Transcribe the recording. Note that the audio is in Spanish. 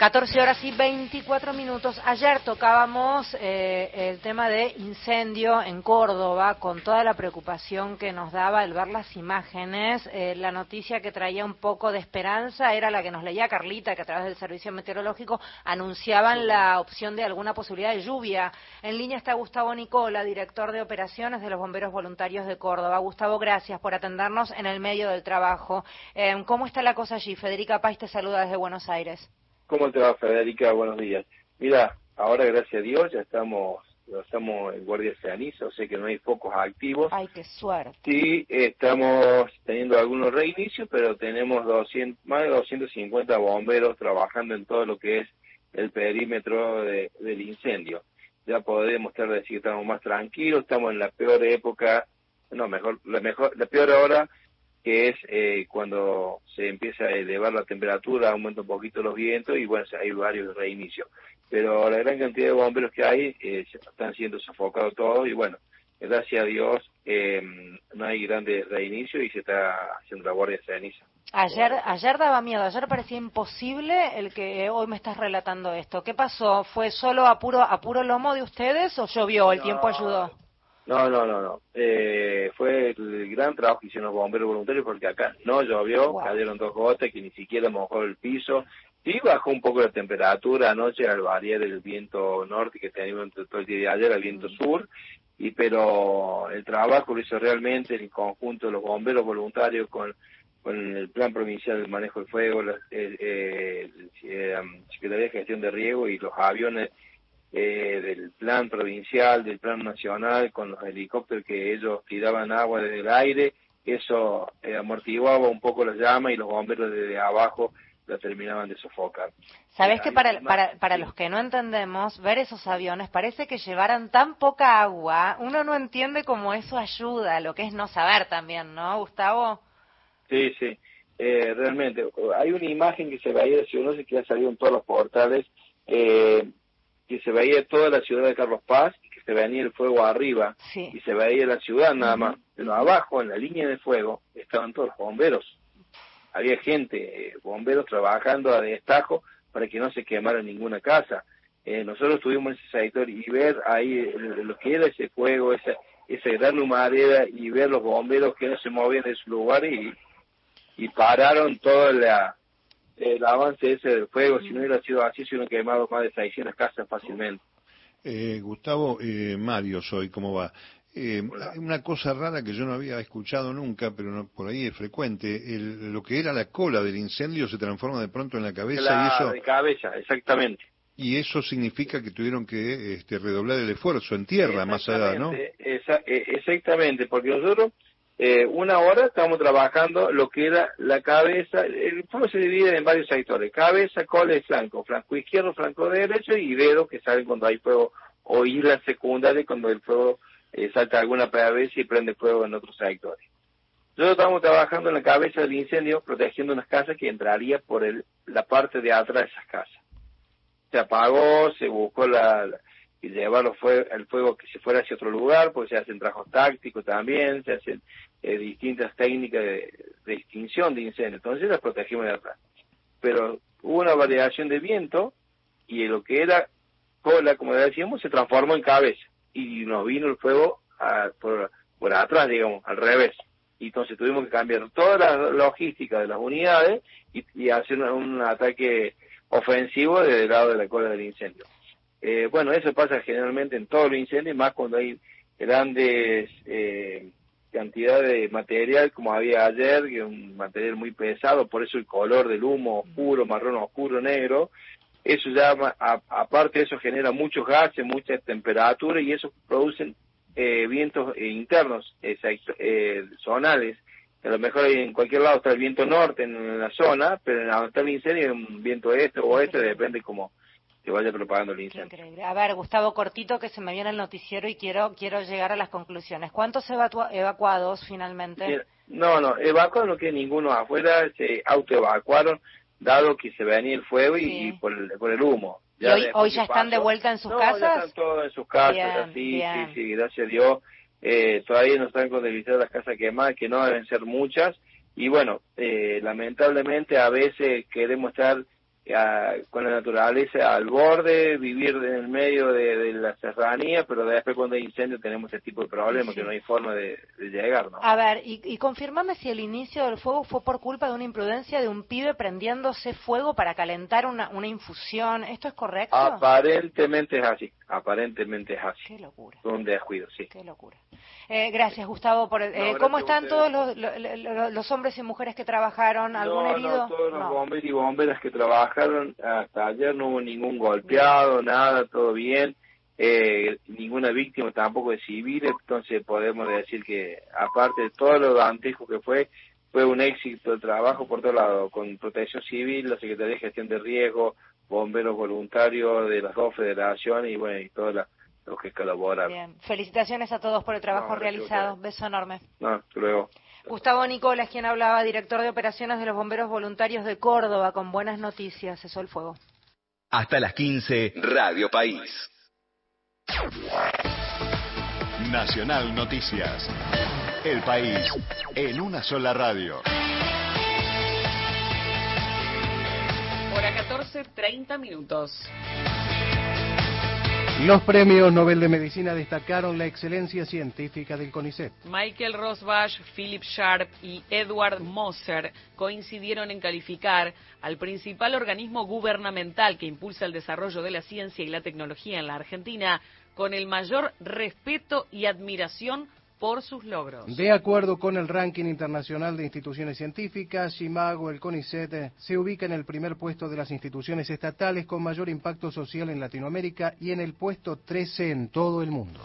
14 horas y 24 minutos. Ayer tocábamos eh, el tema de incendio en Córdoba con toda la preocupación que nos daba el ver las imágenes. Eh, la noticia que traía un poco de esperanza era la que nos leía Carlita, que a través del Servicio Meteorológico anunciaban la opción de alguna posibilidad de lluvia. En línea está Gustavo Nicola, director de operaciones de los Bomberos Voluntarios de Córdoba. Gustavo, gracias por atendernos en el medio del trabajo. Eh, ¿Cómo está la cosa allí? Federica Pais te saluda desde Buenos Aires. ¿Cómo te va, Federica? Buenos días. Mira, ahora, gracias a Dios, ya estamos estamos en Guardia Ceniza, o sea que no hay focos activos. Ay, qué suerte. Sí, estamos teniendo algunos reinicios, pero tenemos 200, más de 250 bomberos trabajando en todo lo que es el perímetro del incendio. Ya podemos estar decir que estamos más tranquilos, estamos en la peor época, no, mejor, la mejor, la peor hora que es eh, cuando se empieza a elevar la temperatura, aumenta un poquito los vientos y bueno, hay varios reinicios. Pero la gran cantidad de bomberos que hay eh, están siendo sofocados todos y bueno, gracias a Dios eh, no hay grandes reinicios y se está haciendo la guardia ceniza. Ayer, ayer daba miedo, ayer parecía imposible el que hoy me estás relatando esto. ¿Qué pasó? ¿Fue solo a puro, a puro lomo de ustedes o llovió? ¿El tiempo ayudó? No, no, no, no. Eh, fue gran trabajo que hicieron los bomberos voluntarios porque acá no llovió, cayeron dos gotas que ni siquiera mojó el piso. y bajó un poco la temperatura anoche al variar el viento norte que teníamos todo el día de ayer, el viento sur, y pero el trabajo lo hizo realmente el conjunto de los bomberos voluntarios con, con el Plan Provincial del Manejo del Fuego, la eh, Secretaría de Gestión de Riego y los aviones eh, del plan provincial, del plan nacional, con los helicópteros que ellos tiraban agua desde el aire, eso eh, amortiguaba un poco las llamas y los bomberos desde abajo la terminaban de sofocar. Sabes que para, para, para los que no entendemos, ver esos aviones parece que llevaran tan poca agua, uno no entiende cómo eso ayuda, lo que es no saber también, ¿no, Gustavo? Sí, sí, eh, realmente. Hay una imagen que se veía, si uno se que ha salido en todos los portales, eh, que se veía toda la ciudad de Carlos Paz y que se venía el fuego arriba y se veía la ciudad nada más. Pero abajo, en la línea de fuego, estaban todos los bomberos. Había gente, eh, bomberos trabajando a destajo para que no se quemara ninguna casa. Eh, nosotros estuvimos en ese sector y ver ahí lo que era ese fuego, esa, esa gran humareda y ver los bomberos que no se movían de su lugar y, y pararon toda la, el avance ese del fuego, si no hubiera sido así, se hubieran quemado más de 600 casas fácilmente. Eh, Gustavo, eh, Mario soy, ¿cómo va? Eh, una cosa rara que yo no había escuchado nunca, pero por ahí es frecuente, lo que era la cola del incendio se transforma de pronto en la cabeza y eso... de cabeza, exactamente. Y eso significa que tuvieron que este, redoblar el esfuerzo en tierra más allá, ¿no? Esa, e, exactamente, porque nosotros eh, una hora estamos trabajando lo que era la cabeza, el fuego se divide en varios sectores, cabeza, cola y flanco, flanco izquierdo, flanco derecho y dedos que salen cuando hay fuego, o islas secundarias cuando el fuego eh, salta alguna vez y prende fuego en otros sectores. Nosotros estamos trabajando en la cabeza del incendio, protegiendo unas casas que entraría por el, la parte de atrás de esas casas. Se apagó, se buscó la y llevar el fuego que se fuera hacia otro lugar, porque se hacen trabajos tácticos también, se hacen eh, distintas técnicas de, extinción de incendios, entonces las protegimos de atrás. Pero hubo una variación de viento y lo que era cola, como decíamos, se transformó en cabeza y nos vino el fuego por, por atrás, digamos, al revés. Y entonces tuvimos que cambiar toda la logística de las unidades y, hacer un ataque ofensivo desde el lado de la cola del incendio. Eh, bueno, eso pasa generalmente en todos los incendios, más cuando hay grandes eh, cantidades de material como había ayer, que es un material muy pesado, por eso el color del humo oscuro, marrón oscuro, negro, eso ya, aparte eso genera muchos gases, mucha temperatura y eso producen eh, vientos internos, eh, zonales. A lo mejor en cualquier lado está el viento norte en la zona, pero en donde está el incendio es un viento este o oeste, depende como que vaya propagando el incendio. Increíble. A ver, Gustavo, cortito que se me viene el noticiero y quiero quiero llegar a las conclusiones. ¿Cuántos evacuados finalmente? No, no, evacuados no queda ninguno afuera, se autoevacuaron, dado que se venía el fuego y, por, el, por el humo. ¿Y hoy, ya están de vuelta en sus casas? Ya están todos en sus casas, sí, sí, gracias a Dios. Eh, todavía no están contabilizadas las casas quemadas, que no deben ser muchas. Y bueno, eh, lamentablemente a veces queremos estar con la naturaleza al borde, vivir en el medio de, la serranía, pero después cuando hay incendio tenemos ese tipo de problemas que no hay forma de, llegar. ¿no? A ver, y, y confirmame si el inicio del fuego fue por culpa de una imprudencia de un pibe prendiéndose fuego para calentar una, una infusión. ¿Esto es correcto? Aparentemente es así, aparentemente es así. Qué locura. Un descuido, sí. Qué locura. Eh, gracias, Gustavo. Por, eh, ¿Cómo están todos los, los, hombres y mujeres que trabajaron? ¿Algún herido? No, todos los bomberos y bomberas que trabajaron hasta ayer no hubo ningún golpeado, nada, todo bien. Eh, ninguna víctima tampoco de civil, entonces podemos decir que aparte de todo lo dantesco que fue, fue un éxito el trabajo por todo lado, con protección civil, la Secretaría de Gestión de Riesgo, bomberos voluntarios de las dos federaciones y bueno, y todos los que colaboraron. Bien, felicitaciones a todos por el trabajo realizado. Beso enorme. No, luego. Gustavo Nicolas, quien hablaba, director de operaciones de los bomberos voluntarios de Córdoba, con buenas noticias. Cesó el fuego. Hasta las 15, Radio País. Nacional Noticias. El país en una sola radio. Hora 14, 30 minutos. Los premios Nobel de Medicina destacaron la excelencia científica del CONICET. Michael Rosbach, Philip Sharp y Edward Moser coincidieron en calificar al principal organismo gubernamental que impulsa el desarrollo de la ciencia y la tecnología en la Argentina con el mayor respeto y admiración por sus logros. De acuerdo con el ranking internacional de instituciones científicas, Shimago, el CONICET, se ubica en el primer puesto de las instituciones estatales con mayor impacto social en Latinoamérica y en el puesto 13 en todo el mundo.